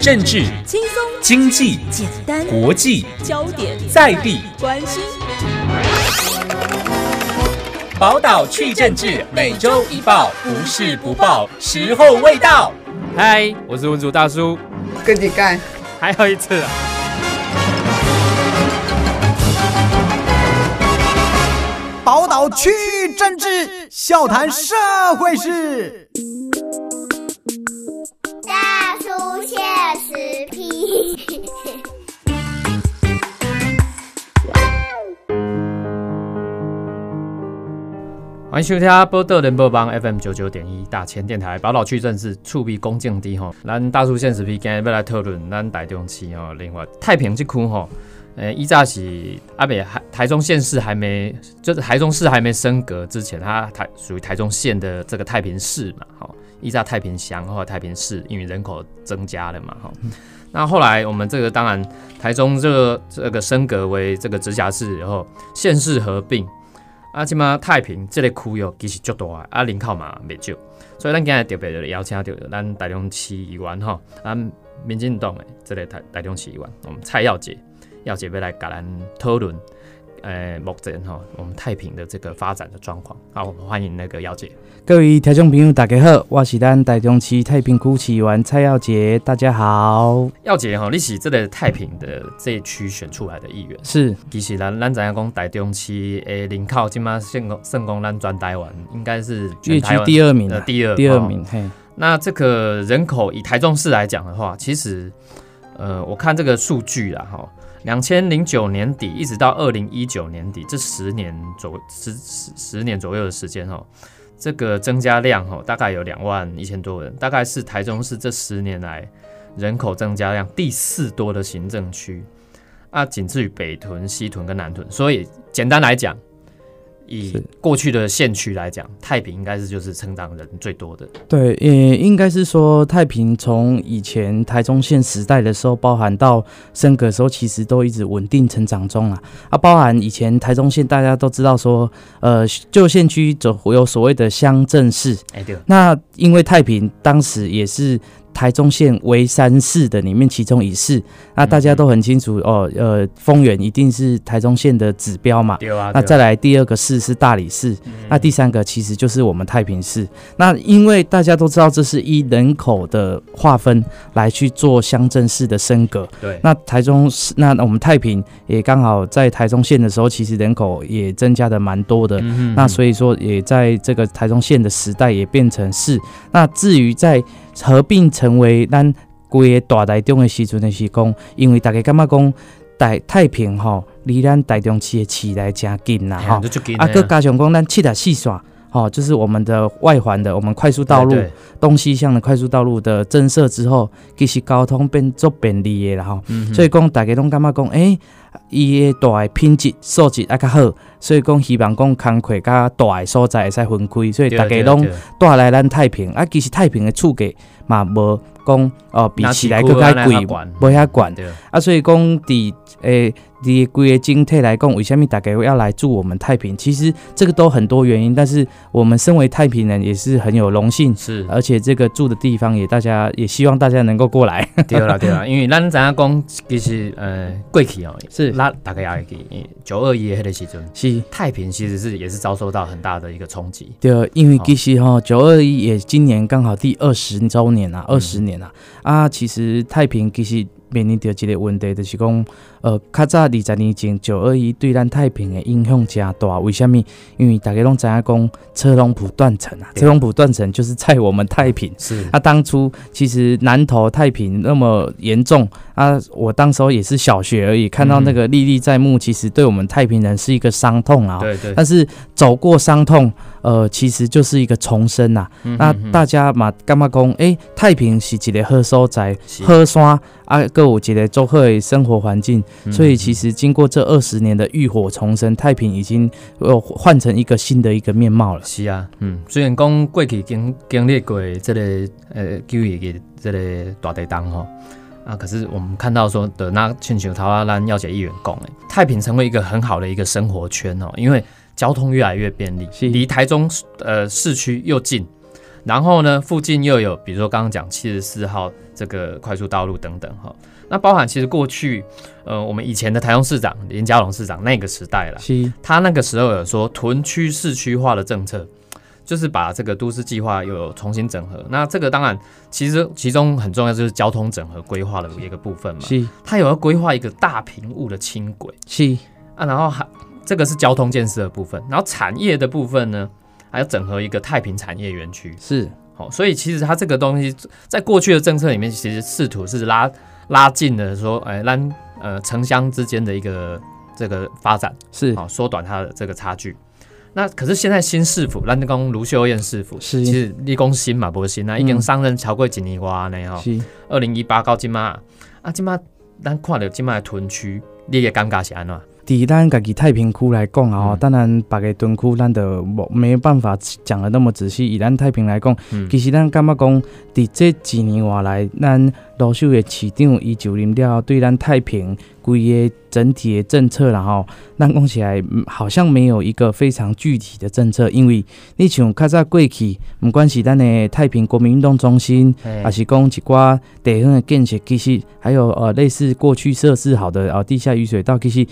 政治、轻松、经济、简单、国际、焦点、在地、关心。宝岛去政治，每周一报，不是不报，时候未到。嗨，我是文主大叔，跟你干，还有一次啊！宝岛去政治，笑谈社会事。欢迎收听波特联播帮 FM 九九点一大千电台宝岛区政治触壁恭敬低吼，咱大叔现实批今日要来讨论咱台中市吼，另外太平这区吼，呃，依早是阿北还台中县市还没，就是台中市还没升格之前，它台属于台中县的这个太平市嘛，吼，依早太平乡或太平市，因为人口增加了嘛，吼。那后来我们这个当然台中这个这个升格为这个直辖市以后，县市合并。啊，即马太平即个区域其实足大啊，啊人口嘛未少，所以咱今日特别就邀请到咱台中市议员吼，咱民进党诶即个台台中市议员，我们蔡耀杰，耀杰要来甲咱讨论。呃，目前哈，我们太平的这个发展的状况，好，我们欢迎那个耀杰。各位听众朋友，大家好，我是咱台中市太平区市议员蔡耀杰，大家好。耀杰哈，你是这个太平的这一区选出来的议员，是。其实咱咱知影讲台中市诶，人口今嘛胜胜公咱全台湾，应该是全台第二名的第二第二名。嘿，那这个人口以台中市来讲的话，其实呃，我看这个数据啊，哈。两千零九年底一直到二零一九年底，这十年左十十十年左右的时间哦，这个增加量哦，大概有两万一千多人，大概是台中市这十年来人口增加量第四多的行政区，啊，仅次于北屯、西屯跟南屯，所以简单来讲。以过去的县区来讲，太平应该是就是成长人最多的。对，也应该是说太平从以前台中县时代的时候，包含到升格的时候，其实都一直稳定成长中啊。啊，包含以前台中县大家都知道说，呃，旧县区走有所谓的乡镇市。哎，对。那因为太平当时也是。台中县为三市的里面其中一市，那大家都很清楚哦。呃，丰原一定是台中县的指标嘛。对啊。那再来第二个市是大理市，那第三个其实就是我们太平市。那因为大家都知道，这是依人口的划分来去做乡镇市的升格。对。那台中市，那我们太平也刚好在台中县的时候，其实人口也增加的蛮多的。嗯那所以说，也在这个台中县的时代也变成市。那至于在合并成为咱规个大台中的时阵的是讲，因为大家感觉讲台太平吼，离咱台中市的市内真近啦吼，啊，搁加上讲咱七台四线吼，就是我们的外环的我们快速道路东西向的快速道路的增设之后，其实交通变足便利的啦吼，所以讲大家拢感觉讲，诶，伊诶大诶品质素质也较好，所以讲希望讲工课甲大诶所在会使分开，所以大家拢带来咱太平啊，其实太平的厝价嘛无讲哦比起来更加贵，无遐管啊，所以讲伫诶。伫规个经济来讲，为虾米大家要来住我们太平？其实这个都很多原因，但是我们身为太平人也是很有荣幸，是而且这个住的地方也大家也希望大家能够过来。对啦对啦，因为咱怎样讲，其实呃过去哦是那大概也记九二一迄个时阵，是太平其实是也是遭受到很大的一个冲击。对，因为其实哈九二一也今年刚好第二十周年啊，二十年啊啊，其实太平其实。面临着一个问题，就是讲，呃，较早二十年前九二一对咱太平的影响真大。为什么？因为大家拢知影讲车龙埔断层啊，车龙埔断层就是在我们太平。是。啊，当初其实南投太平那么严重啊，我当时候也是小学而已，看到那个历历在目，其实对我们太平人是一个伤痛啊。对对。但是走过伤痛。呃，其实就是一个重生呐。那大家嘛，干嘛讲？哎，太平是一个好所在，好山啊，各有一个足好的生活环境。所以其实经过这二十年的浴火重生，太平已经呃换成一个新的一个面貌了。是啊，嗯，虽然讲过去经经历过这个呃九月的这个大地震哈啊，可是我们看到说的那全球桃花兰要解议员讲，哎，太平成为一个很好的一个生活圈哦，因为。交通越来越便利，离台中呃市区又近，然后呢，附近又有比如说刚刚讲七十四号这个快速道路等等哈。那包含其实过去，呃，我们以前的台中市长林佳龙市长那个时代了，他那个时候有说屯区市区化的政策，就是把这个都市计划有重新整合。那这个当然，其实其中很重要就是交通整合规划的一个部分嘛。是他有要规划一个大屏雾的轻轨是啊，然后还这个是交通建设的部分，然后产业的部分呢，还要整合一个太平产业园区。是好、所以其实它这个东西在过去的政策里面，其实试图是拉拉近了说，哎，让呃城乡之间的一个这个发展。是好、缩短它的这个差距。那可是现在新市府，咱讲卢秀燕市府，是其实立功新嘛，不是新啊，已经嗯上任超过几年哇呢吼。是二零一八到今嘛，啊今嘛咱看到今嘛的屯区，你的感觉是安怎？伫咱家己太平区来讲啊，吼嗯当然别个屯区咱就无没办法讲的那么仔细。以咱太平来讲，嗯其实咱感觉讲，伫这几年外来，咱罗秀的市长伊就任了，对咱太平规个整体的政策啦吼，咱讲起来嗯好像没有一个非常具体的政策，因为你像较早过去，毋管是咱的太平国民运动中心，嘿还是讲一寡地方的建设，其实还有呃类似过去设置好的呃地下雨水道，其实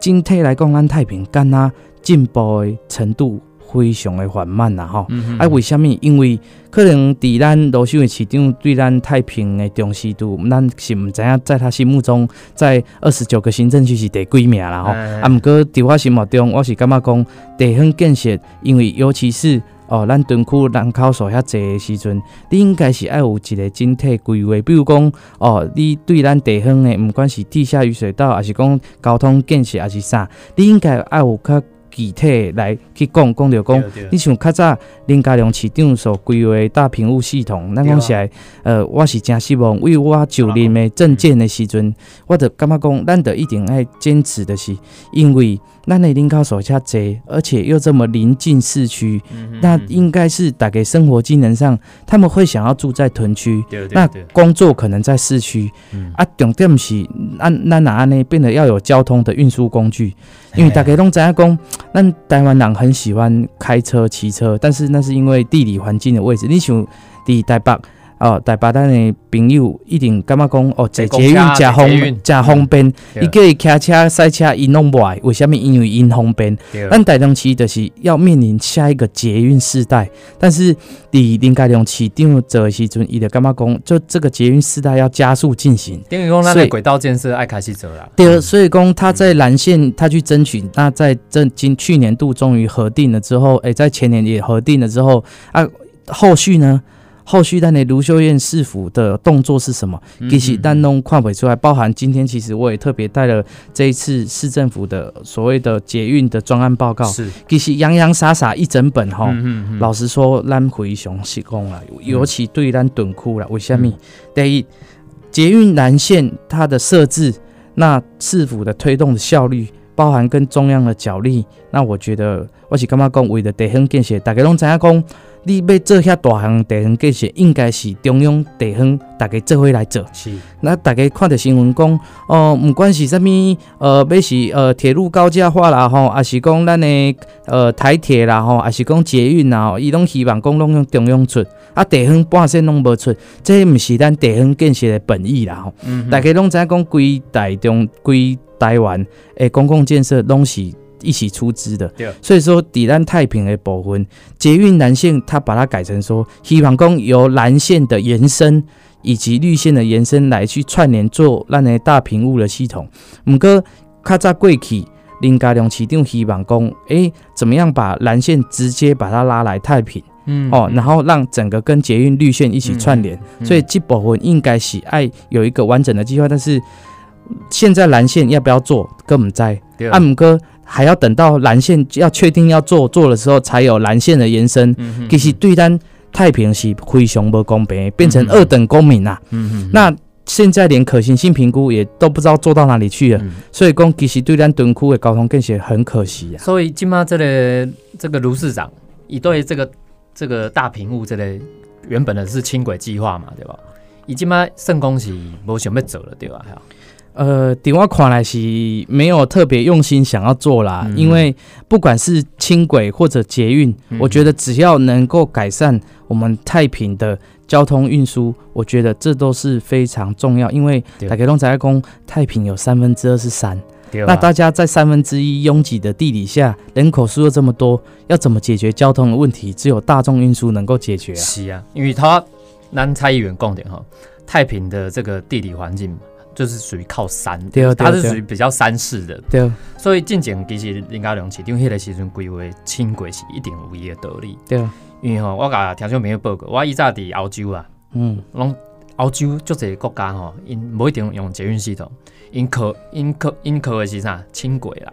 整体来讲，咱太平干呐进步的程度非常的缓慢啦吼。啊，为什物？因为可能伫咱罗秀的市长对咱太平的重视度，咱是毋知影，在他心目中，在二十九个行政区是第几名啦吼。哎啊，毋过伫我心目中，我是感觉讲地方建设，因为尤其是哦，咱屯区人口数遐济的时阵，你应该是爱有一个整体规划，比如讲哦，你对咱地方的，毋管是地下雨水道，还是讲交通建设，还是啥，你应该爱有较具体来去讲，讲着讲。你像较早林家良市长所规划的大屏雾系统，咱讲起来，呃，我是真希望，为我就任的证件的时阵，我就感觉讲，咱就一定爱坚持的是，因为咱的人口数遐济，而且又这么临近市区，那应该是大概生活机能上，他们会想要住在屯区。那对对对，工作可能在市区嗯啊，重点是那那哪安尼变得要有交通的运输工具，因为大家拢知影讲，咱台湾人很喜欢开车、骑车，但是那是因为地理环境的位置。你像伫台北哦，台北咱的朋友一定感觉讲哦，坐捷运真方真方便，对伊叫伊骑车、赛车，伊拢不爱，为什么？因为因方便。对咱台中市就是要面临下一个捷运世代，但是伫林佳龙市长做的时阵，伊就感觉讲，就这个捷运世代要加速进行。等于讲咱所以的轨道建设爱开始走啦。对，所以讲他在蓝线，他去争取，那在这今去年度终于核定了之后，诶、在前年也核定了之后啊，后续呢？后续咱的卢秀燕市府的动作是什么？嗯其实咱拢看不出来，包含今天其实我也特别带了这一次市政府的所谓的捷运的专案报告，是，其实洋洋洒洒一整本哈。嗯嗯嗯老实说，咱回熊是讲啦，尤其对咱屯区啦，为什么？嗯第一，捷运南线它的设置，那市府的推动的效率，包含跟中央的角力，那我觉得我是感觉讲，为了地方建设，大家拢知影讲，你要做遐大项地方建设，应该是中央地方大家做伙来做。是，那大家看着新闻讲，哦，毋管是啥物，呃，要是呃铁路高架化啦吼，还是讲咱的呃台铁啦吼，还是讲捷运啦吼，伊拢希望讲拢用中央出，啊地方半仙拢无出，这毋是咱地方建设的本意啦吼。嗯大家拢知影讲，规台中、规台湾诶公共建设拢是一起出资的。对，所以说抵咱太平的部分，捷运南线它把它改成说，希望讲由蓝线的延伸以及绿线的延伸来去串联做咱的大屏幕的系统。毋过较早过去，林家良市长希望讲，诶、怎么样把蓝线直接把它拉来太平、嗯。哦，然后让整个跟捷运绿线一起串联。嗯所以这部分应该是爱有一个完整的计划，但是现在蓝线要不要做，根本在阿姆哥还要等到蓝线要确定要做做的时候，才有蓝线的延伸。嗯其实对咱太平是非常不公平，变成二等公民啦、那现在连可行性评估也都不知道做到哪里去了，嗯所以讲其实对咱屯区的交通更是很可惜啊。所以今嘛这个这个卢市长，伊对这个这个大屏幕这类原本的是轻轨计划嘛，对吧？伊今嘛圣公是无想要走了，对吧？呃，顶我看来是没有特别用心想要做啦，嗯。因为不管是轻轨或者捷运，嗯。我觉得只要能够改善我们太平的交通运输，我觉得这都是非常重要，因为对。大家都在讲太平有三分之二是山，那大家在三分之一拥挤的地底下，人口数又这么多，要怎么解决交通的问题？只有大众运输能够解决啊。是啊，因为他南蔡议员讲点哈，太平的这个地理环境就是属于靠山，它是属于比较山势的，对。所以进前其实林家良市长迄个时阵规划轻轨是一定有伊的道理。对，因为吼，我甲听众朋友报告，我以早伫欧洲啊，嗯，拢欧洲足侪国家吼，因无一定用捷运系统，因靠因靠因靠的是啥？轻轨啦，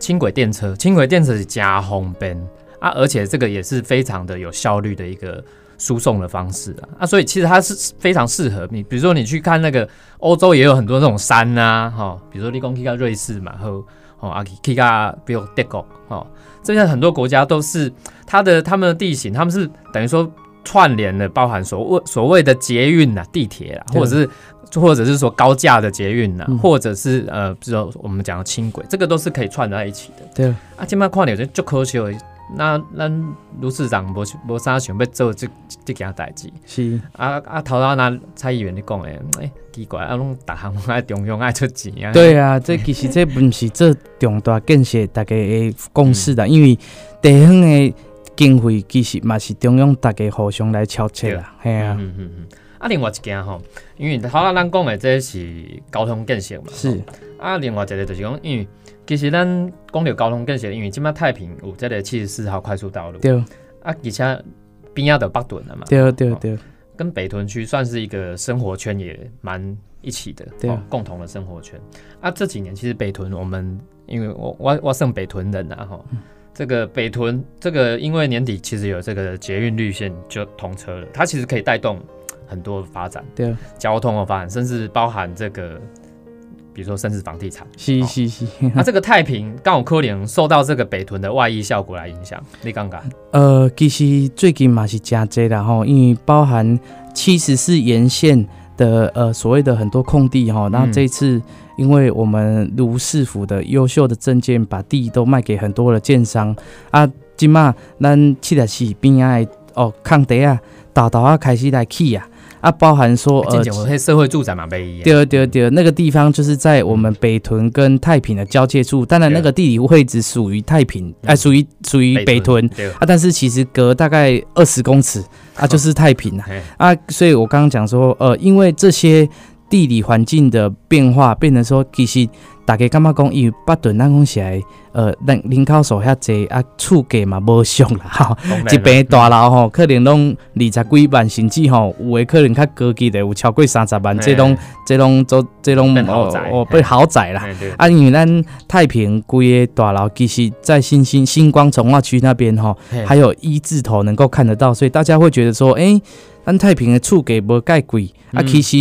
轻轨电车，轻轨电车是加方便啊，而且这个也是非常的有效率的一个输送的方式啊，啊，所以其实它是非常适合你，比如说你去看那个欧洲也有很多那种山呐、哈、比如说你讲去到瑞士嘛，和哦啊去到比如德国哦，这些很多国家都是它的他们的地形，他们是等于说串联了，包含所谓所谓的捷运呐、地铁啦，对。或者是或者是说高架的捷运呐、嗯。或者是呃，比如说我们讲的轻轨，这个都是可以串在一起的。对，啊，今摆看到就足可惜的，那咱卢市长无无啥想要做即即件代志。是，啊啊，头头那蔡议员你讲诶，诶、奇怪，啊，拢逐项爱中央爱出钱啊。对啊，这其实这毋是这重大建设大家诶共识嗯的，因为地方诶经费其实嘛是中央大家互相来敲切啦，系啊，嗯嗯嗯。啊，另外一件吼，因为头头咱讲诶这是交通建设嘛。是，啊，另外一个就是讲，因为其实咱讲到交通建设，因为即摆太平有这个七十四号快速道路，对。啊，而且边仔的北屯了嘛，对对对，跟北屯区算是一个生活圈也蛮一起的，对。哦，共同的生活圈。啊，这几年其实北屯我们，因为我我我剩北屯人啊，哈、嗯。这个北屯这个因为年底其实有这个捷运绿线就通车了，它其实可以带动很多发展，对，交通的发展，甚至包含这个，比如说甚至房地产。是是是，那、这个太平刚好可能受到这个北屯的外溢效果来影响，你刚刚呃，其实最近嘛是真多啦吼，因为包含七十四沿线的呃所谓的很多空地哈，那嗯。这一次因为我们卢市府的优秀的证件，把地都卖给很多的建商啊，今嘛咱七十四边仔的哦空地啊，大大啊开始来起啊，啊包含说呃社会住宅嘛对对对，那个地方就是在我们北屯跟太平的交界处，当然那个地理位置属于太平，哎、属于属于北屯对，啊，但是其实隔大概二十公尺啊，就是太平啊。嘿。啊，所以我刚刚讲说，呃，因为这些地理环境的变化，变成说其实大家感觉讲，伊北屯咱讲是来，呃，人人口数遐济啊，厝价嘛无俗啦，吼。一边大楼吼，可能拢二十几万，甚至吼有诶可能较高级的有超过三十万，这拢这拢做这拢变豪宅。哦，被豪宅啦。啊，因为咱太平规个大楼，其实在新兴星光从化区那边吼，还有一字头能够看得到，所以大家会觉得说，诶、咱太平的厝价无介贵，啊，嗯。其实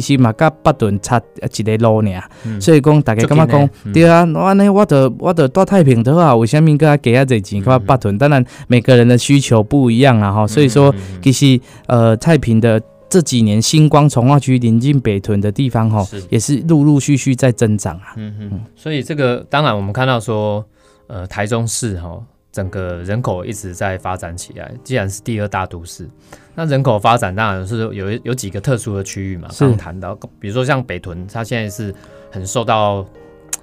其实嘛，甲北屯差一个路尔，嗯所以讲大家感觉讲对啊，我安尼我得我得住太平的话，为什么给他给遐济钱？嗯看北屯，当然每个人的需求不一样啊吼，所以说其实呃太平的。这几年星光从化区临近北屯的地方哈是，也是陆陆续续在增长啊。嗯嗯，所以这个当然我们看到说，呃，台中市哈、整个人口一直在发展起来。既然是第二大都市，那人口发展当然是有有几个特殊的区域嘛。刚刚谈到，比如说像北屯，它现在是很受到，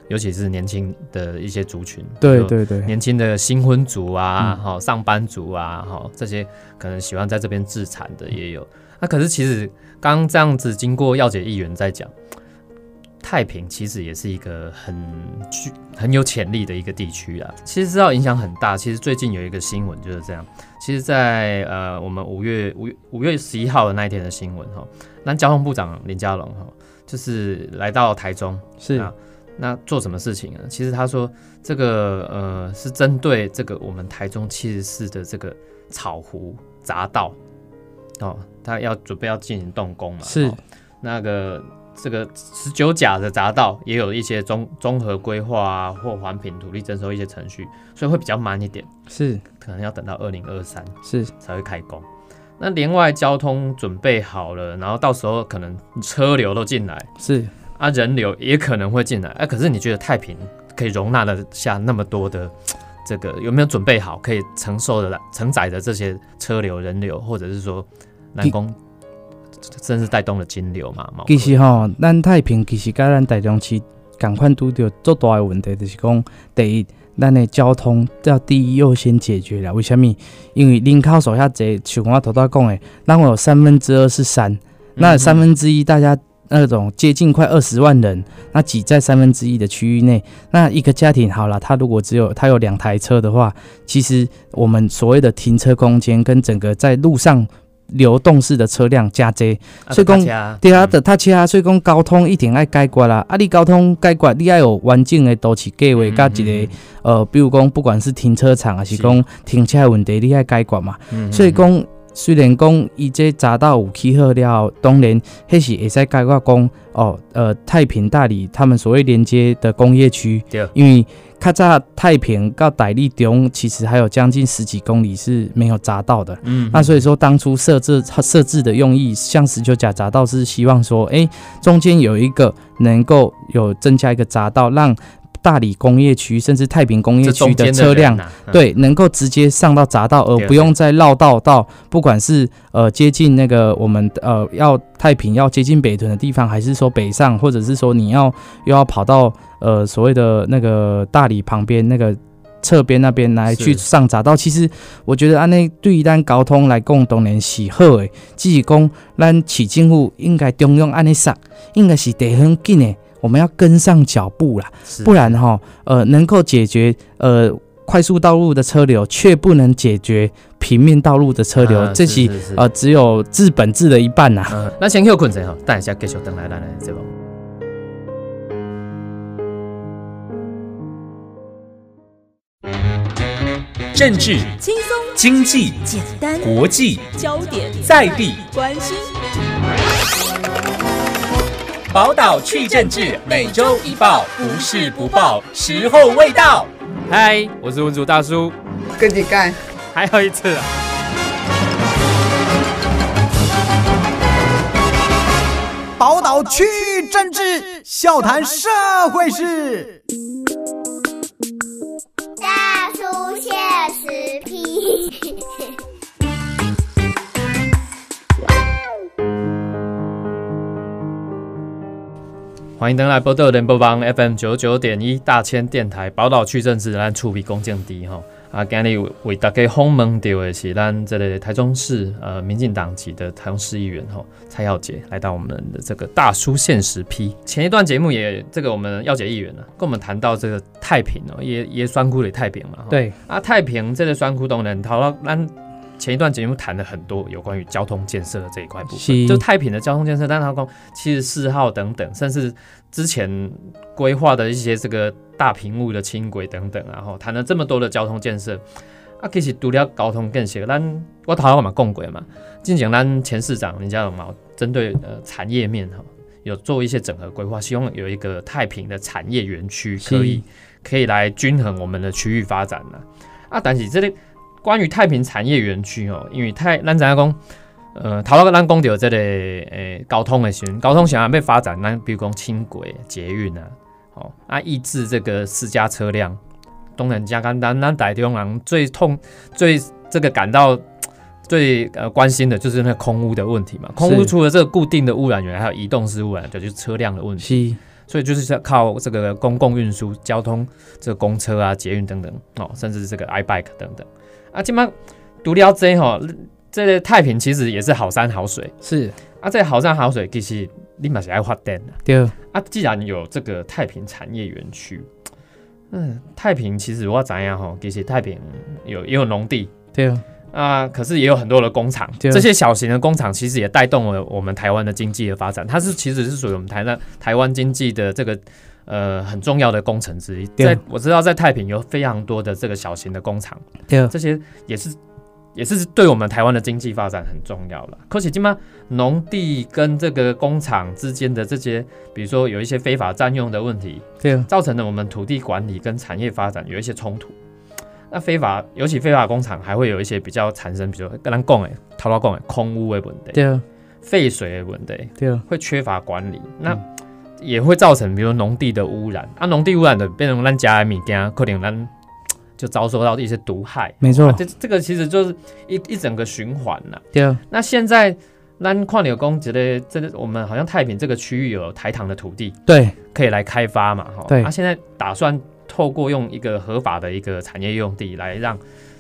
尤其是年轻的一些族群，对对对，年轻的新婚族啊，嗯好、上班族啊，好、这些可能喜欢在这边自产的也有。那可是其实刚刚这样子经过耀姐议员在讲，太平其实也是一个很具很有潜力的一个地区啊。其实知道影响很大。其实最近有一个新闻就是这样。其实在，呃我们五月五月五月十一号的那一天的新闻哈，那交通部长林佳龙哈，就是来到台中，是啊那做什么事情呢？其实他说这个呃是针对这个我们台中七十四的这个草湖匝道哦，他要准备要进行动工嘛，是哦那个这个十九甲的匝道也有一些综综合规划啊或环评土地征收一些程序，所以会比较慢一点，是。可能要等到二零二三是。才会开工。那连外交通准备好了，然后到时候可能车流都进来，是，啊，人流也可能会进来，哎、可是你觉得太平可以容纳得下那么多的这个有没有准备好可以承受的承载的这些车流人流，或者是说南宫甚至带动了金流嘛？其实吼，咱太平其实甲咱台中市共款拄着足大的问题，就是讲第一，咱的交通要第一优先解决了。为什么？因为人口数遐济，像我头头讲的，咱有三分之二是山，那三分之一大家那种接近快二十万人，那挤在三分之一的区域内，那一个家庭好了，他如果只有他有两台车的话，其实我们所谓的停车空间跟整个在路上。流动式的车辆加多，所以讲对啊，的他车，所以讲交通一定爱解决啦。啊，你交通解决，你要有完整的都市计划，加一个呃，比如讲不管是停车场还是讲停车问题，你爱解决嘛。所以讲，虽然讲伊这匝道有起好了，当然迄是会使解决讲哦，呃，太平大理他们所谓连接的工业区，因为。卡在太平到大理中，其实还有将近十几公里是没有匝道的。嗯，那所以说当初设置设置的用意，像十九甲匝道是希望说，哎，中间有一个能够有增加一个匝道，让大理工业区甚至太平工业区的车辆，对，能够直接上到匝道，而不用再绕道到，不管是呃接近那个我们呃要太平要接近北屯的地方，还是说北上，或者是说你要又要跑到。呃，所谓的那个大理旁边那个侧边那边来去上匝道，其实我觉得按那对于咱交通来讲，当然是好诶，即是讲咱市政府应该中央按尼上，应该是得很紧诶，我们要跟上脚步啦，不然哈，呃，能够解决呃快速道路的车流，却不能解决平面道路的车流，这是呃只有治本治的一半呐。那先休困一下哈，等一下继续等来咱来节目。政治轻松，经济简单，国际焦点在地关心。宝岛去政治，每周一报，不是不报，时候未到。嗨，我是文主大叔，跟你干，还有一次啊！宝岛去政治，笑谈社会事。欢迎登来波特联播帮 FM 九九点一大千电台宝岛区政治，咱处比恭敬低哈。啊，今日为大家访问到的是咱这个台中市呃民进党籍的台中市议员哈蔡耀杰来到我们的这个大叔现实批。前一段节目也这个我们耀杰议员呢跟我们谈到这个太平哦，也也酸苦的太平嘛。对啊，太平这个酸苦都能讨到咱前一段节目谈了很多有关于交通建设的这一块部分，就太平的交通建设，但他讲七十四号等等，甚至之前规划的一些这个。大屏幕的轻轨等等，然后谈了这么多的交通建设，啊，其实除了交通建设，咱我讨论嘛共轨嘛，进前咱前市长林佳龙嘛，针对呃产业面哈，有做一些整合规划，希望有一个太平的产业园区，可以可以来均衡我们的区域发展呢。啊，但是这里关于太平产业园区哦，因为太咱怎样讲，呃，讨论咱讲到这个诶交通的时候，交通想要被发展，咱比如讲轻轨、捷运啊。哦，啊，抑制这个私家车辆，东南加干单，那台中人最痛、最这个感到最呃关心的就是那空污的问题嘛。空污除了这个固定的污染源，还有移动式污染，就是车辆的问题。所以就是靠这个公共运输、交通，这个公车啊、捷运等等，哦，甚至这个 i bike 等等。啊，基本上独了这哈，这个太平其实也是好山好水。是啊，这好山好水其实。你马是爱发电的，对啊。既然有这个太平产业园区，嗯，太平其实我怎样吼？其实太平有也有农地，对啊。啊，可是也有很多的工厂，这些小型的工厂其实也带动了我们台湾的经济的发展。它是其实是属于我们台湾台湾经济的这个呃很重要的工程之一。在我知道在太平有非常多的这个小型的工厂，对，这些也是。也是对我们台湾的经济发展很重要了。可是，今嘛农地跟这个工厂之间的这些，比如说有一些非法占用的问题，对，造成了我们土地管理跟产业发展有一些冲突。那非法，尤其非法工厂还会有一些比较产生，比如说跟人讲诶，头头讲诶，空污的问题，对，废水的问题，对，会缺乏管理，那也会造成比如农地的污染。啊，农地污染的变成咱家的物件，可能咱。就遭受到一些毒害。没错啊这这个其实就是一一整个循环呐、对啊，那现在咱矿柳工觉得这个我们好像太平这个区域有台糖的土地对可以来开发嘛，哈。对那、现在打算透过用一个合法的一个产业用地来让，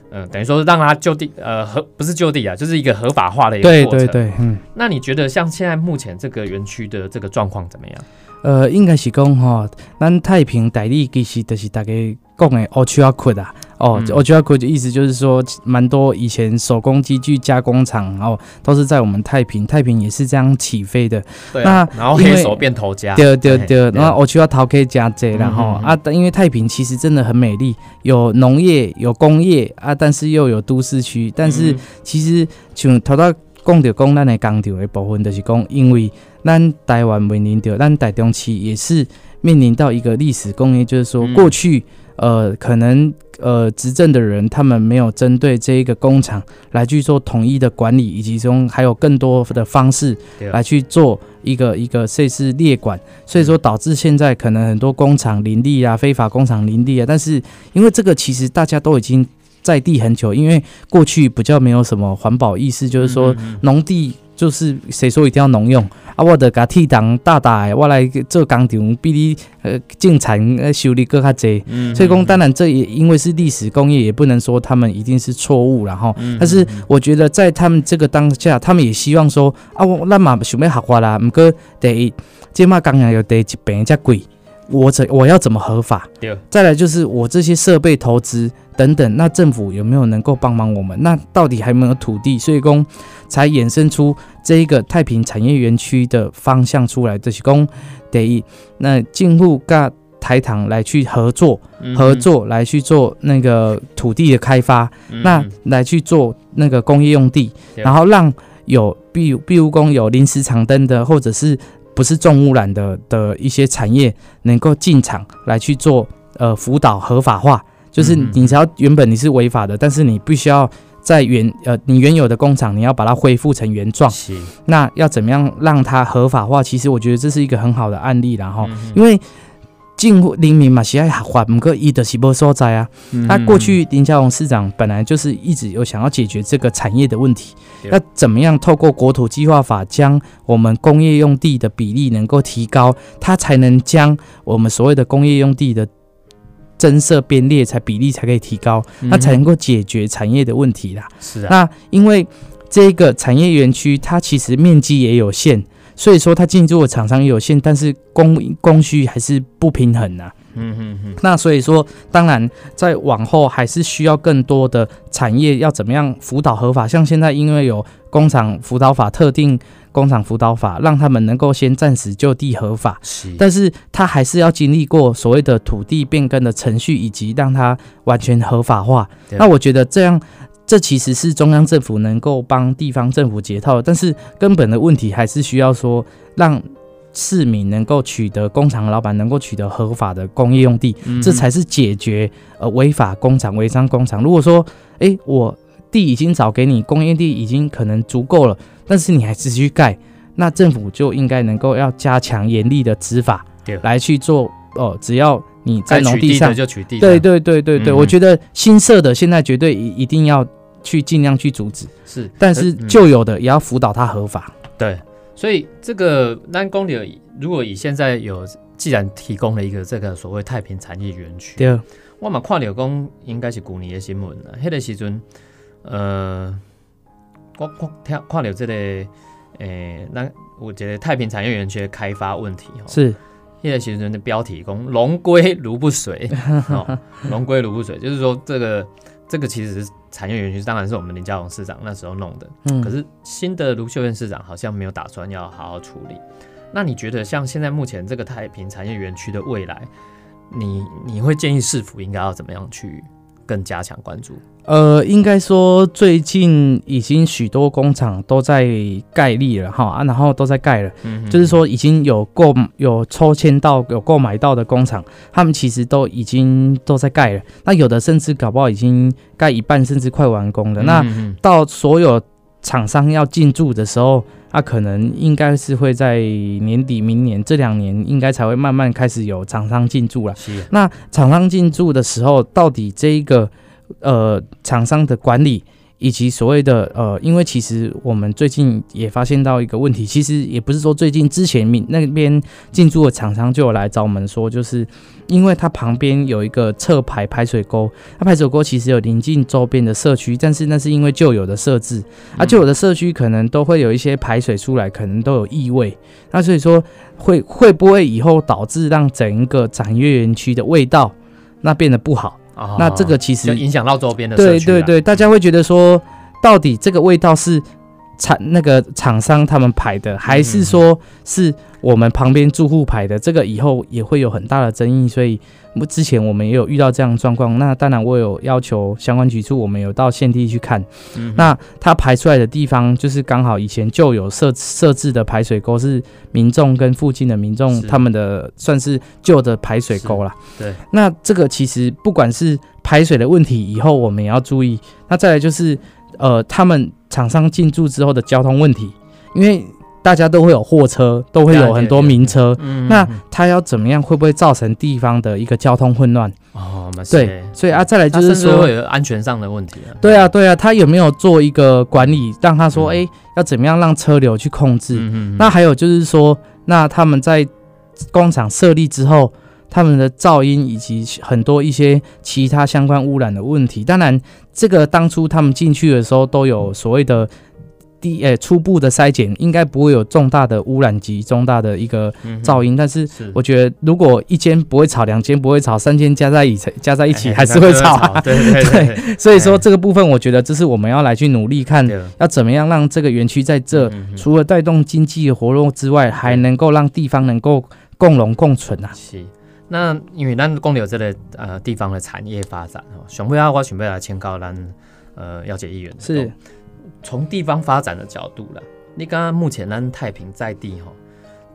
嗯、等于说是让它就地，呃，合不是就地啊，就是一个合法化的一个对过程。对。对，嗯。那你觉得像现在目前这个园区的这个状况怎么样？呃，应该是讲吼，咱太平代理其实就是大家讲的欧区亚库啊。哦嗯，欧区亚库的意思就是说，蛮多以前手工机具加工厂然哦，都是在我们太平，太平也是这样起飞的。对啊，然后黑手变头家。对对对，嘿然后欧区亚陶可以加这，然后啊，但因为太平其实真的很美丽，有农业，有工业啊，但是又有都市区，但是嗯其实像头到讲到讲咱的工厂的部分，就是讲，因为咱台湾面临着咱台中市也是面临到一个历史工业，就是说过去呃可能呃执政的人他们没有针对这一个工厂来去做统一的管理，以及中还有更多的方式来去做一个一个设施列管，所以说导致现在可能很多工厂林立啊，非法工厂林立啊，但是因为这个其实大家都已经在地很久，因为过去比较没有什么环保意识，就是说农地就是谁说一定要农用。啊，我得甲替档大大的，我来做工厂比你呃进产呃收入更较济。嗯所以讲，当然这也因为是历史工业，也不能说他们一定是错误然后，嗯但是我觉得在他们这个当下，他们也希望说啊，我咱嘛想要合法啦，毋过第一，这嘛工业又第一病遮贵，我怎我要怎么合法？对。再来就是我这些设备投资等等，那政府有没有能够帮忙我们？那到底还有没有土地？所以公才衍生出这一个太平产业园区的方向出来，就是讲第一，那进户噶台糖来去合作，嗯合作来去做那个土地的开发，嗯那嗯来去做那个工业用地，对然后让有比如比如工有临时长灯的，或者是不是重污染的的一些产业能够进场来去做呃辅导合法化，就是你只要原本你是违法的，但是你必须要在原呃你原有的工厂你要把它恢复成原状，是，那要怎么样让它合法化？其实我觉得这是一个很好的案例然后，因为。进户林民嘛是爱合法，不过伊的是无所在啊。嗯他过去林家龙市长本来就是一直有想要解决这个产业的问题，对要怎么样透过国土计划法将我们工业用地的比例能够提高，它才能将我们所谓的工业用地的增设编列才比例才可以提高，那才能够解决产业的问题啦。是啊，那因为这个产业园区它其实面积也有限，所以说它进驻的厂商也有限，但是供供需还是不平衡啊。嗯嗯嗯，那所以说，当然在往后还是需要更多的产业要怎么样辅导合法，像现在因为有工厂辅导法、特定工厂辅导法，让他们能够先暂时就地合法，是，但是他还是要经历过所谓的土地变更的程序，以及让它完全合法化。那我觉得这样。这其实是中央政府能够帮地方政府解套，但是根本的问题还是需要说让市民能够取得工厂老板能够取得合法的工业用地，嗯这才是解决呃违法工厂、违章工厂。如果说，诶，我地已经找给你，工业地已经可能足够了，但是你还持续盖，那政府就应该能够要加强严厉的执法对，来去做哦、只要你在农地上就取缔，对，对对对对，嗯。我觉得新设的现在绝对一一定要去尽量去阻止，是，但是嗯旧有的也要辅导它合法。对，所以这个南公里如果以现在有，既然提供了一个这个所谓太平产业园区，对，我嘛看到讲应该是古年的新闻了。迄个时阵，呃，我我听看到这个，诶、那我觉得太平产业园区的开发问题吼，是迄个时阵的标题讲龙归如不水，哦，龙归如不水，就是说这个这个其实是产业园区，当然是我们林佳龙市长那时候弄的，嗯可是新的卢秀燕市长好像没有打算要好好处理。那你觉得像现在目前这个太平产业园区的未来，你你会建议市府应该要怎么样去更加强关注？呃，应该说最近已经许多工厂都在盖立了哈啊，然后都在盖了，嗯就是说已经有购有抽签到有购买到的工厂，他们其实都已经都在盖了。那有的甚至搞不好已经盖一半，甚至快完工了。那到所有厂商要进驻的时候，啊，可能应该是会在年底、明年这两年，应该才会慢慢开始有厂商进驻了。是那厂商进驻的时候，到底这一个呃厂商的管理，以及所谓的呃，因为其实我们最近也发现到一个问题，其实也不是说最近之前民那边进驻的厂商就有来找我们说，就是因为它旁边有一个侧排排水沟，它排水沟其实有临近周边的社区，但是那是因为旧有的设置，啊，旧有的社区可能都会有一些排水出来，可能都有异味，那所以说会会不会以后导致让整一个展业园区的味道那变得不好？哦那这个其实就影响到周边的对对对，大家会觉得说，到底这个味道是产那个厂商他们排的，还是说是我们旁边住户排的？这个以后也会有很大的争议，所以之前我们也有遇到这样的状况。那当然，我有要求相关局处，我们有到现地去看。嗯那它排出来的地方，就是刚好以前就有设设置的排水沟，是民众跟附近的民众他们的算是旧的排水沟啦。对，那这个其实不管是排水的问题，以后我们也要注意。那再来就是，呃，他们厂商进驻之后的交通问题，因为大家都会有货车，都会有很多名车，嗯那它要怎么样，会不会造成地方的一个交通混乱？哦，对，所以啊，再来就是说会，有安全上的问题啊。对啊，对啊，他有没有做一个管理，让他说，嗯哎、要怎么样让车流去控制？嗯嗯，那还有就是说，那他们在工厂设立之后，他们的噪音以及很多一些其他相关污染的问题，当然，这个当初他们进去的时候都有所谓的第呃初步的筛检，应该不会有重大的污染及重大的一个嗯噪音，但是。我觉得，如果一间不会吵，两间不会吵，三间加在一起加在一起哎还是会吵、啊。对对 对对所以说这个部分，我觉得这是我们要来去努力看，要怎么样让这个园区在这除了带动经济活络之外，还能够让地方能够共荣共存啊。是。那因为咱讲到这个呃地方的产业发展哦，想不要我准备来请教咱呃要解议员是。从地方发展的角度啦，你刚刚目前咱太平在地哈，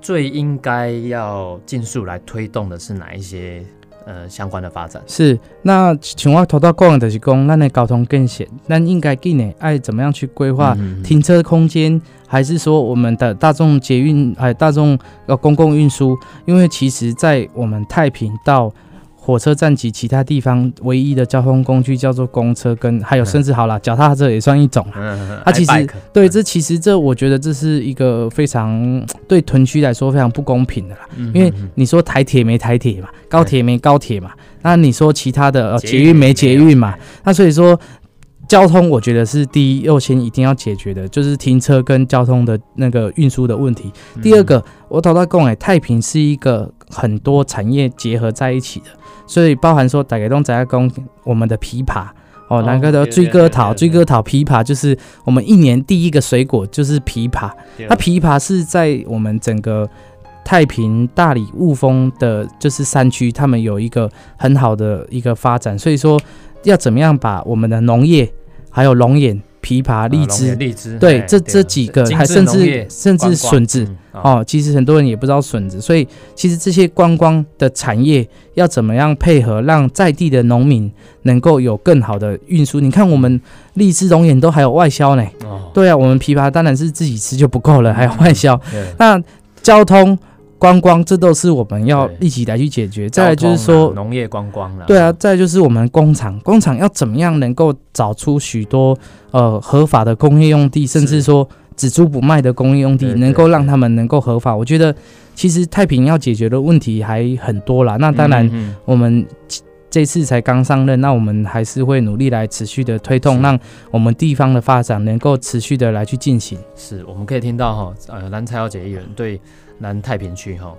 最应该要尽速来推动的是哪一些呃相关的发展？是，那像我头头讲的就是讲，咱的交通更险，那应该更呢爱怎么样去规划嗯停车空间，还是说我们的大众捷运还有大众呃公共运输？因为其实，在我们太平到火车站及其他地方，唯一的交通工具叫做公车，跟还有甚至好了，脚踏车也算一种啦。嗯，它其实对，这其实这我觉得这是一个非常 对屯区来说非常不公平的啦。嗯因为嗯你说台铁没台铁嘛，高铁没高铁嘛，那你说其他的呃捷运没捷运嘛，那所以说交通我觉得是第一优先一定要解决的，就是停车跟交通的那个运输的问题。嗯第二个，我头到讲诶，太平是一个很多产业结合在一起的，所以包含说大家都在讲我们的枇杷。哦，南哥的追歌桃，追歌桃枇杷就是我们一年第一个水果，就是枇杷。对那枇杷是在我们整个太平、大理、雾峰的，就是山区，他们有一个很好的一个发展。所以说，要怎么样把我们的农业，还有龙眼、枇杷、荔枝，眼荔枝，对，哎这这几个，精还甚至甚至笋子。嗯哦，其实很多人也不知道笋子，所以其实这些观光的产业要怎么样配合，让在地的农民能够有更好的运输？你看我们荔枝、龙眼都还有外销呢。哦，对啊，我们枇杷当然是自己吃就不够了，还有外销。对那交通、观光，这都是我们要一起来去解决。再来就是说，农业观光了，对啊，再来就是我们工厂，工厂要怎么样能够找出许多呃合法的工业用地，甚至说只租不卖的工业用地能够让他们能够合法。我觉得其实太平要解决的问题还很多啦。那当然，我们这次才刚上任，那我们还是会努力来持续的推动，让我们地方的发展能够持续的来去进行。是我们可以听到哈，呃，蓝彩小姐议员对南太平区哈，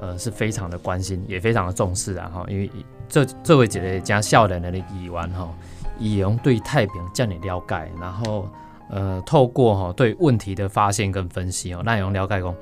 呃，是非常的关心，也非常的重视啊哈，因为这这位姐姐加笑脸的议员哈，以用对太平这样了解，然后呃，透过哈对问题的发现跟分析哦，那用了解讲，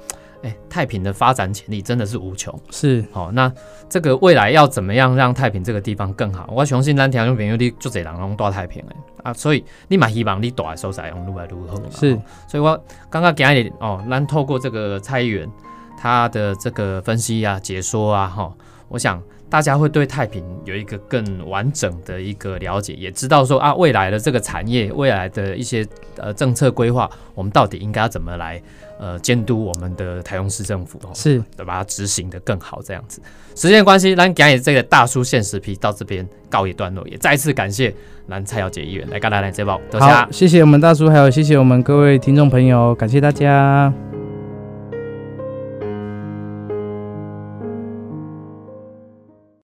哎，太平的发展潜力真的是无穷。是好、那这个未来要怎么样让太平这个地方更好？我相信咱听众朋友你足侪人拢住太平的啊，所以你嘛希望你大的所在用愈来愈好嘛。是哦所以我刚刚今日哦，咱透过这个蔡议员他的这个分析啊、解说啊，哈、我想大家会对太平有一个更完整的一个了解，也知道说啊，未来的这个产业，未来的一些呃政策规划，我们到底应该要怎么来呃监督我们的台中市政府，哦是把它执行的更好，这样子。时间的关系，咱讲也这个大叔现实批到这边告一段落，也再次感谢蓝蔡小姐议员来跟咱来这报，多谢。好，谢谢我们大叔，还有谢谢我们各位听众朋友，感谢大家。